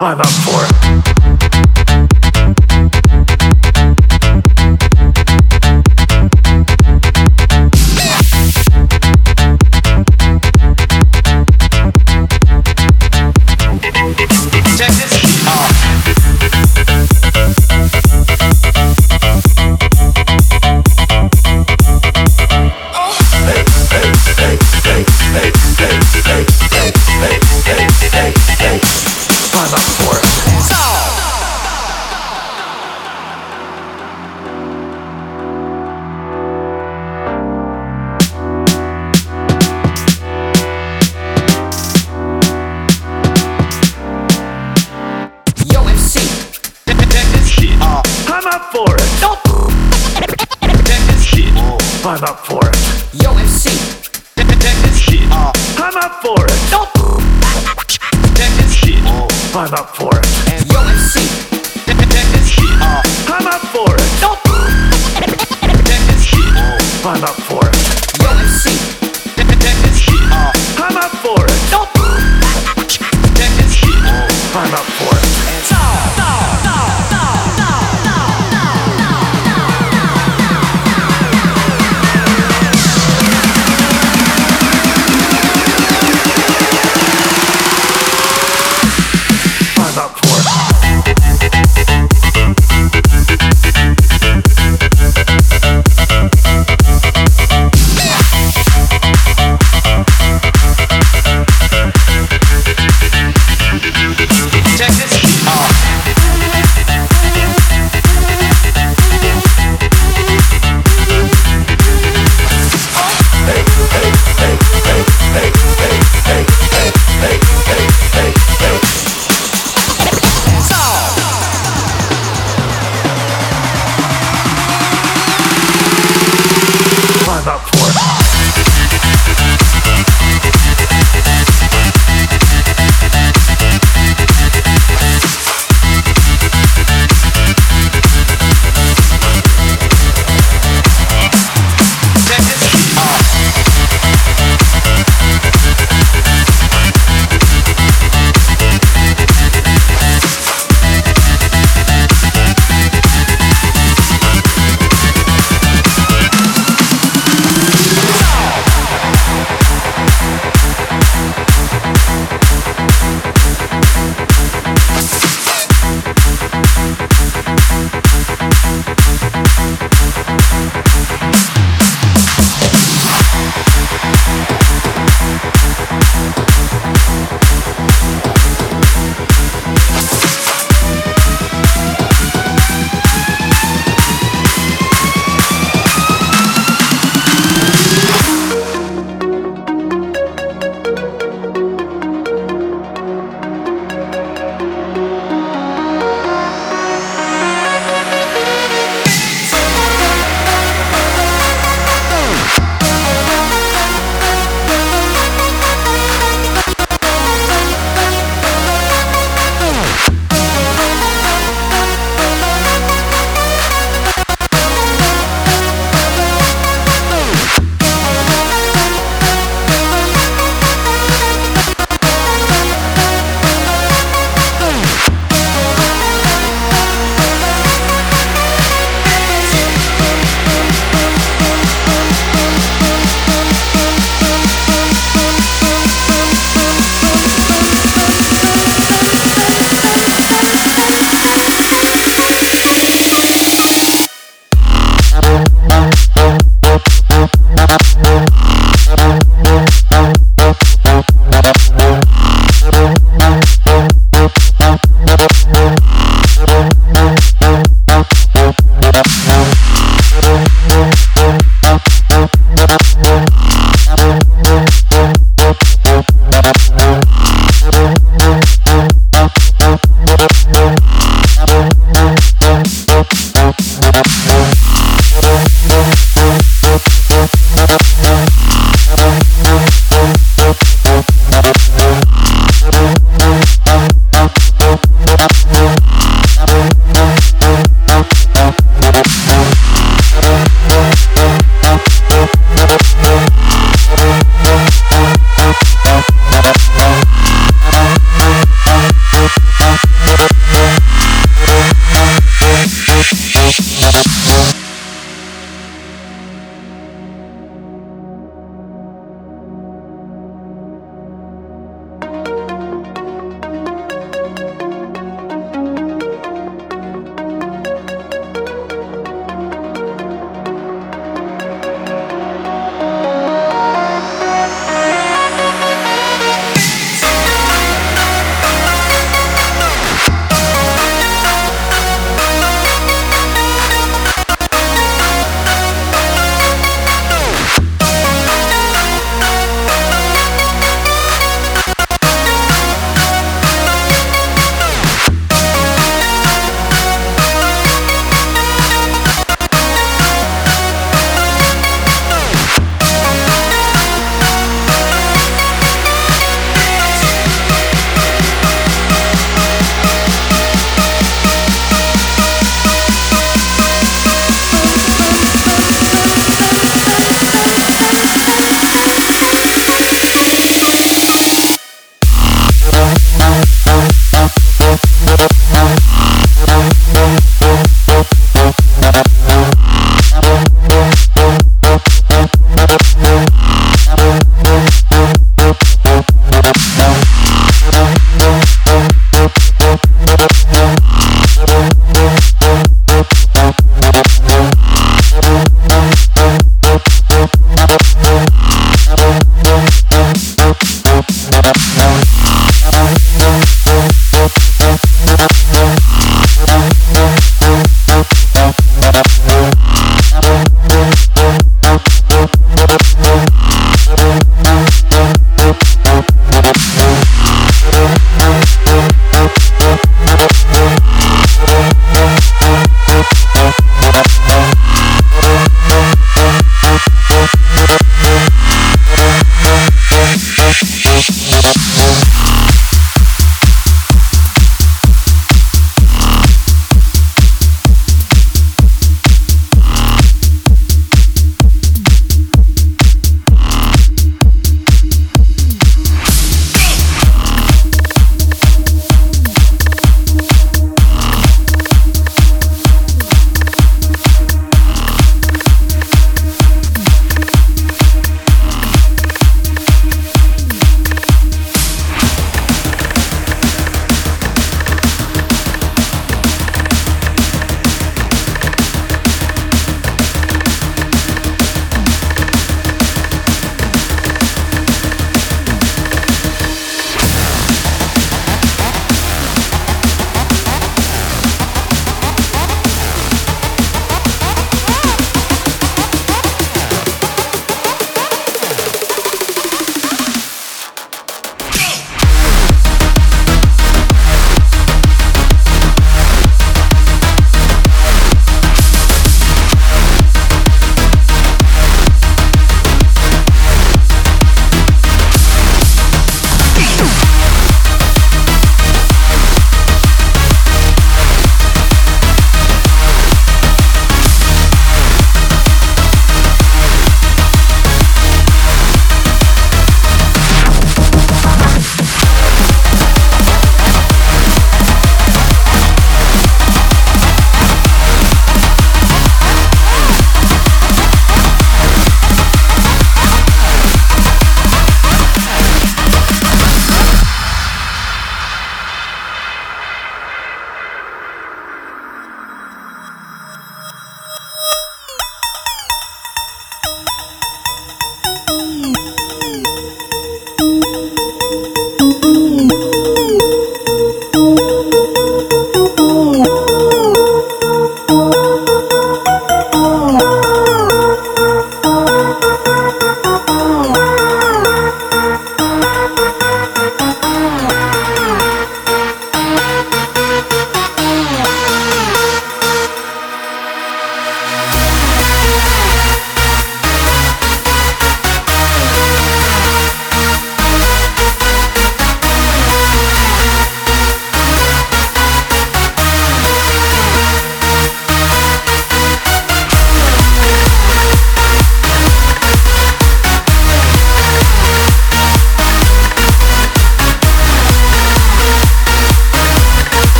I'm up for it.